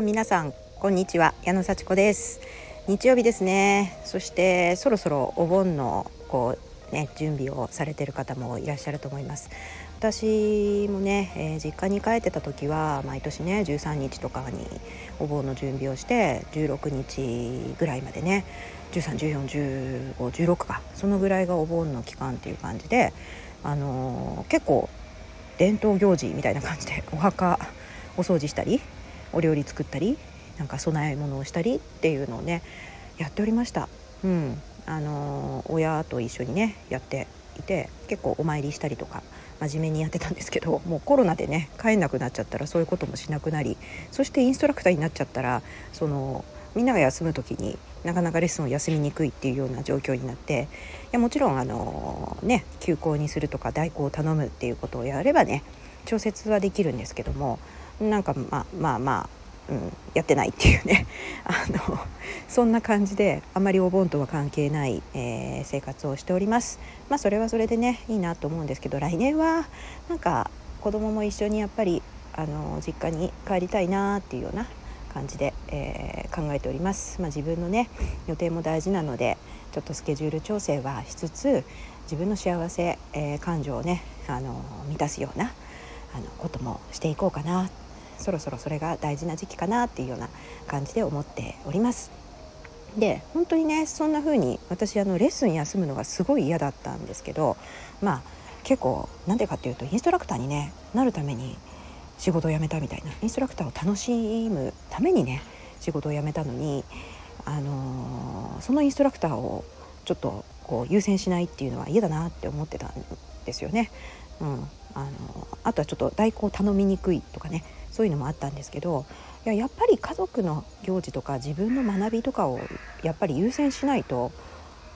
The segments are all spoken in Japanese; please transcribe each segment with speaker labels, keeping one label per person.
Speaker 1: あ皆さんこんにちは。矢野幸子です。日曜日ですね。そしてそろそろお盆のこうね準備をされている方もいらっしゃると思います。私もね、えー、実家に帰ってた時は毎年ね13日とかにお盆の準備をして16日ぐらいまでね13141516かそのぐらいがお盆の期間っていう感じであのー、結構伝統行事みたいな感じでお墓お掃除したりお料理作ったりなんか供え物をしたりっていうのをねやっておりました。うんあのー、親と一緒にねやっていて結構お参りしたりとか真面目にやってたんですけどもうコロナでね帰んなくなっちゃったらそういうこともしなくなりそしてインストラクターになっちゃったらそのみんなが休む時になかなかレッスンを休みにくいっていうような状況になっていやもちろんあのね休校にするとか代行を頼むっていうことをやればね調節はできるんですけどもなんかまあまあまあうん、やってないっていうね。あのそんな感じであまりお盆とは関係ない、えー、生活をしております。まあそれはそれでねいいなと思うんですけど来年はなんか子供も一緒にやっぱりあの実家に帰りたいなっていうような感じで、えー、考えております、まあ、自分のね予定も大事なのでちょっとスケジュール調整はしつつ自分の幸せ、えー、感情をねあの満たすようなあのこともしていこうかなそろそろそれが大事な時期かなっていうような感じで思っております。で本当にねそんな風に私あのレッスン休むのがすごい嫌だったんですけどまあ結構なんでかっていうとインストラクターにねなるために仕事を辞めたみたいなインストラクターを楽しむためにね仕事を辞めたのに、あのー、そのインストラクターをちょっとこう優先しないっていうのは嫌だなって思ってたんですよね。うん、あのあとはちょっと代行頼みにくいとかねそういうのもあったんですけどいややっぱり家族の行事とか自分の学びとかをやっぱり優先しないと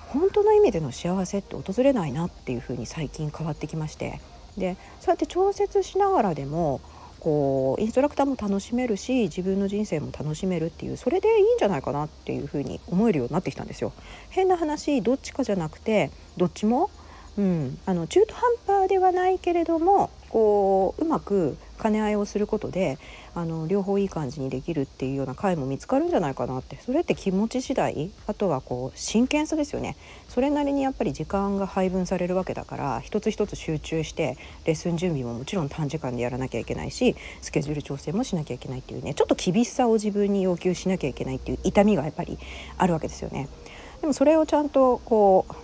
Speaker 1: 本当の意味での幸せって訪れないなっていうふうに最近変わってきましてでそうやって調節しながらでもこうインストラクターも楽しめるし自分の人生も楽しめるっていうそれでいいんじゃないかなっていうふうに思えるようになってきたんですよ。変な話どっちかじゃなくてどっちもうん、あの中途半端ではないけれどもこううまく兼ね合いをすることであの両方いい感じにできるっていうような回も見つかるんじゃないかなって。それって気持ち次第？あとはこう真剣さですよね。それなりにやっぱり時間が配分されるわけだから一つ一つ集中してレッスン準備ももちろん短時間でやらなきゃいけないしスケジュール調整もしなきゃいけないっていうね。ちょっと厳しさを自分に要求しなきゃいけないっていう痛みがやっぱりあるわけですよね。でもそれをちゃんとこう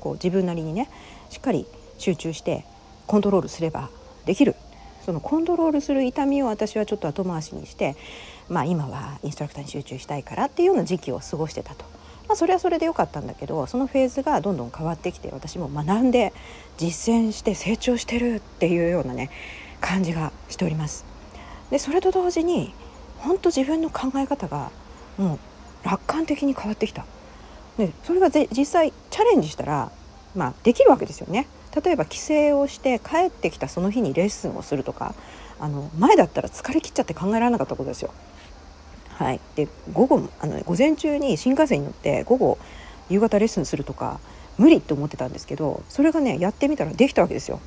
Speaker 1: こう自分なりにねしっかり集中してコントロールすればできる。そのコントロールする痛みを私はちょっと後回しにして、まあ、今はインストラクターに集中したいからっていうような時期を過ごしてたと。まあ、それはそれで良かったんだけどそのフェーズがどんどん変わってきて私も学んで実践して成長してるっていうようなね感じがしております。でそれと同時に本当自分の考え方がもう楽観的に変わってきた。でそれが実際チャレンジしたらまあ、できるわけですよね。例えば帰省をして帰ってきたその日にレッスンをするとかあの前だったら疲れ切っちゃって考えられなかったことですよ。はい、で午後あの午前中に新幹線に乗って午後夕方レッスンするとか無理って思ってたんですけどそれがねやってみたらできたわけですよ。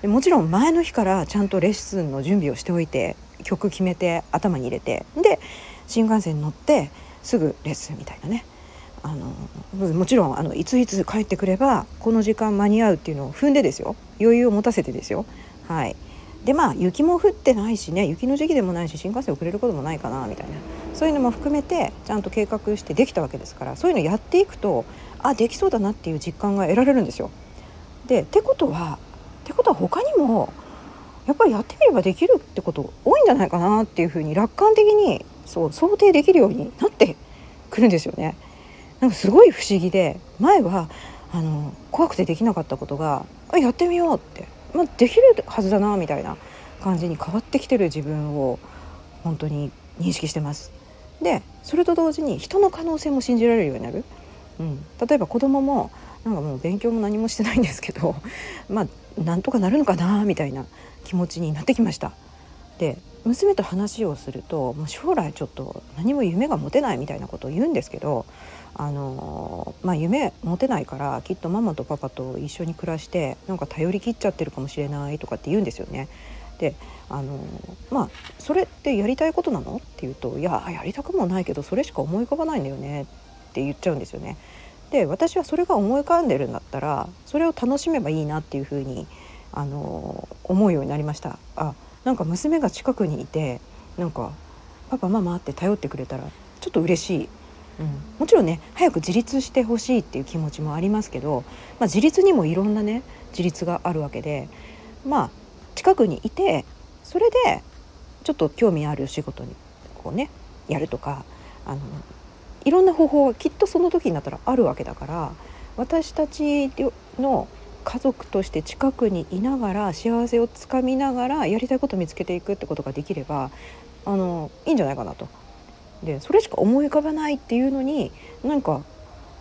Speaker 1: でもちろん前の日からちゃんとレッスンの準備をしておいて曲決めて頭に入れてで新幹線に乗ってすぐレッスンみたいなねあのもちろんあのいついつ帰ってくればこの時間間に合うっていうのを踏んでですよ余裕を持たせてですよはいでまあ雪も降ってないしね雪の時期でもないし新幹線遅れることもないかなみたいなそういうのも含めてちゃんと計画してできたわけですからそういうのやっていくとあできそうだなっていう実感が得られるんですよ。でってことはってことは他にもやっぱりやってみればできるってこと多いんじゃないかなっていうふうに楽観的にそう想定できるようになってくるんですよね。なんかすごい不思議で前はあの怖くてできなかったことがあやってみようって、まあ、できるはずだなみたいな感じに変わってきてる自分を本当に認識してます。でそれと同時に人の可能性も信じられるようになる。うん、例えば子供もなんかもう勉強も何もしてないんですけど まあなんとかなるのかなみたいな気持ちになってきました。で娘と話をするともう将来ちょっと何も夢が持てないみたいなことを言うんですけどあのまあ、夢持てないからきっとママとパパと一緒に暮らしてなんか頼りきっちゃってるかもしれないとかって言うんですよね。であのまあそれってやりたいことなの？って言うと「いややりたくもないけどそれしか思い浮かばないんだよね」って言っちゃうんですよね。で私はそれが思い浮かんでるんだったらそれを楽しめばいいなっていうふうにあの思うようになりましたあなんか娘が近くにいてなんか「パパママ」って頼ってくれたらちょっと嬉しい、うん、もちろんね早く自立してほしいっていう気持ちもありますけど、まあ、自立にもいろんなね自立があるわけでまあ近くにいてそれでちょっと興味ある仕事にこうねやるとかあのいろんな方法はきっとその時になったらあるわけだから私たちの家族として近くにいながら幸せをつかみながらやりたいことを見つけていくってことができればあのいいんじゃないかなと。でそれしか思い浮かばないっていうのになんか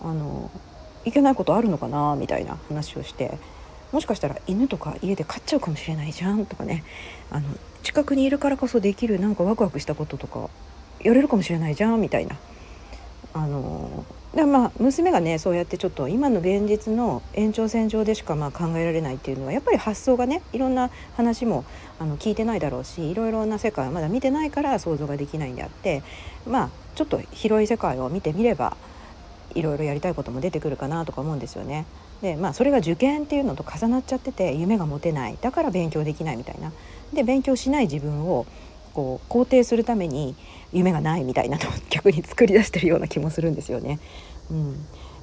Speaker 1: あのいけないことあるのかなみたいな話をしてもしかしたら犬とか家で飼っちゃうかもしれないじゃんとかねあの近くにいるからこそできるなんかワクワクしたこととかやれるかもしれないじゃんみたいなあのでまあ娘がねそうやってちょっと今の現実の延長線上でしかまあ考えられないっていうのはやっぱり発想がねいろんな話もあの聞いてないだろうしいろいろな世界をまだ見てないから想像ができないんであってまあちょっと広い世界を見てみればいろいろやりたいことも出てくるかなとか思うんですよね。でまあそれが受験っていうのと重なっちゃってて夢が持てないだから勉強できないみたいな。で勉強しない自分をこう肯定するために夢がないみたいなのを 逆に作り出してるような気もするんですよね。うん、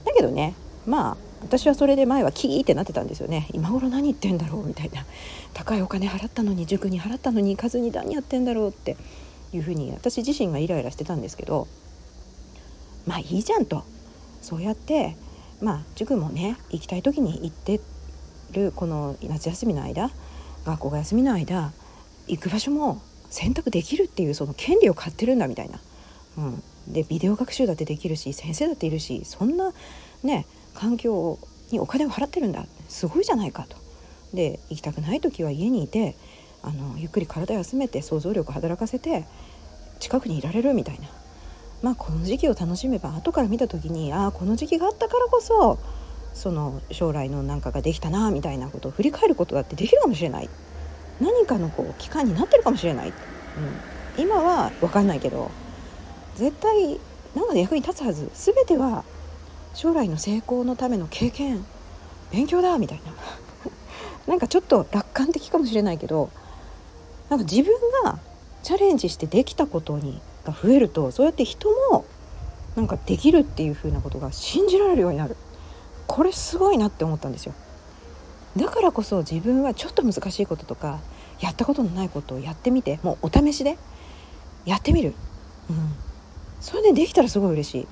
Speaker 1: だけどねまあ私はそれで前はキーってなってたんですよね。今頃何言ってんだろうみたいな。高いお金払ったのに塾に払ったのに行かずに何やってんだろうっていうふうに私自身がイライラしてたんですけどまあいいじゃんと。そうやってまあ塾もね行きたい時に行ってるこの夏休みの間学校が休みの間行く場所も選択できるっていうその権利を買ってるんだみたいな。うん、でビデオ学習だってできるし先生だっているしそんなね環境にお金を払ってるんだすごいじゃないかと。で行きたくない時は家にいてあのゆっくり体休めて想像力働かせて近くにいられるみたいなまあこの時期を楽しめば後から見た時にああこの時期があったからこそその将来のなんかができたなみたいなことを振り返ることだってできるかもしれない何かのこう期間になってるかもしれない、うん、今は分かんないけど絶対なんか役に立つはず。全ては将来の成功のための経験。勉強だみたいな。なんかちょっと楽観的かもしれないけどなんか自分がチャレンジしてできたことにが増えるとそうやって人もなんかできるっていう風なことが信じられるようになる。これすごいなって思ったんですよ。だからこそ自分はちょっと難しいこととかやったことのないことをやってみてもうお試しでやってみる、うん、それでできたらすごい嬉しい。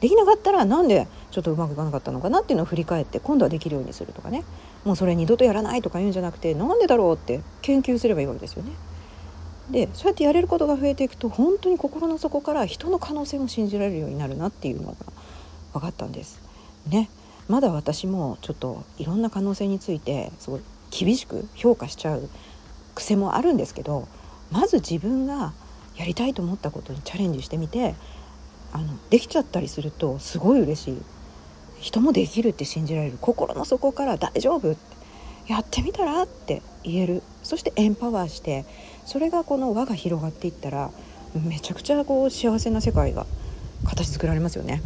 Speaker 1: できなかったらなんでちょっとうまくいかなかったのかなっていうのを振り返って今度はできるようにするとかね。もうそれ二度とやらないとか言うんじゃなくてなんでだろうって研究すればいいわけですよね。でそうやってやれることが増えていくと本当に心の底から人の可能性も信じられるようになるなっていうのが分かったんです。ね。まだ私もちょっといろんな可能性についてすごい厳しく評価しちゃう癖もあるんですけどまず自分がやりたいと思ったことにチャレンジしてみてあのできちゃったりするとすごい嬉しい。人もできるって信じられる。心の底から大丈夫。ってやってみたらって言える。そしてエンパワーしてそれがこの輪が広がっていったらめちゃくちゃこう幸せな世界が形作られますよね。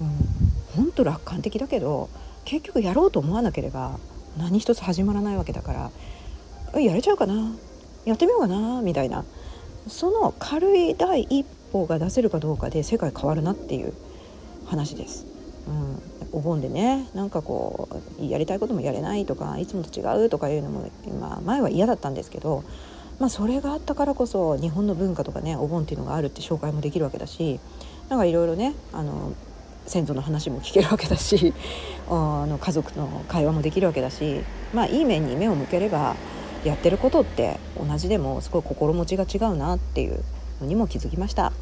Speaker 1: うん、本当楽観的だけど結局やろうと思わなければ何一つ始まらないわけだからやれちゃうかなやってみようかなみたいなその軽い第一歩が出せるかどうかで世界変わるなっていう話です。うん、お盆でねなんかこうやりたいこともやれないとかいつもと違うとかいうのも、まあ、前は嫌だったんですけど、まあ、それがあったからこそ日本の文化とかねお盆っていうのがあるって紹介もできるわけだしなんかいろいろねあの先祖の話も聞けるわけだし あの家族の会話もできるわけだしまあいい面に目を向ければやってることって同じでもすごい心持ちが違うなっていうのにも気づきました。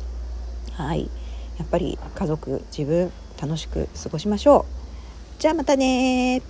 Speaker 1: はい。やっぱり家族自分楽しく過ごしましょう。じゃあまたね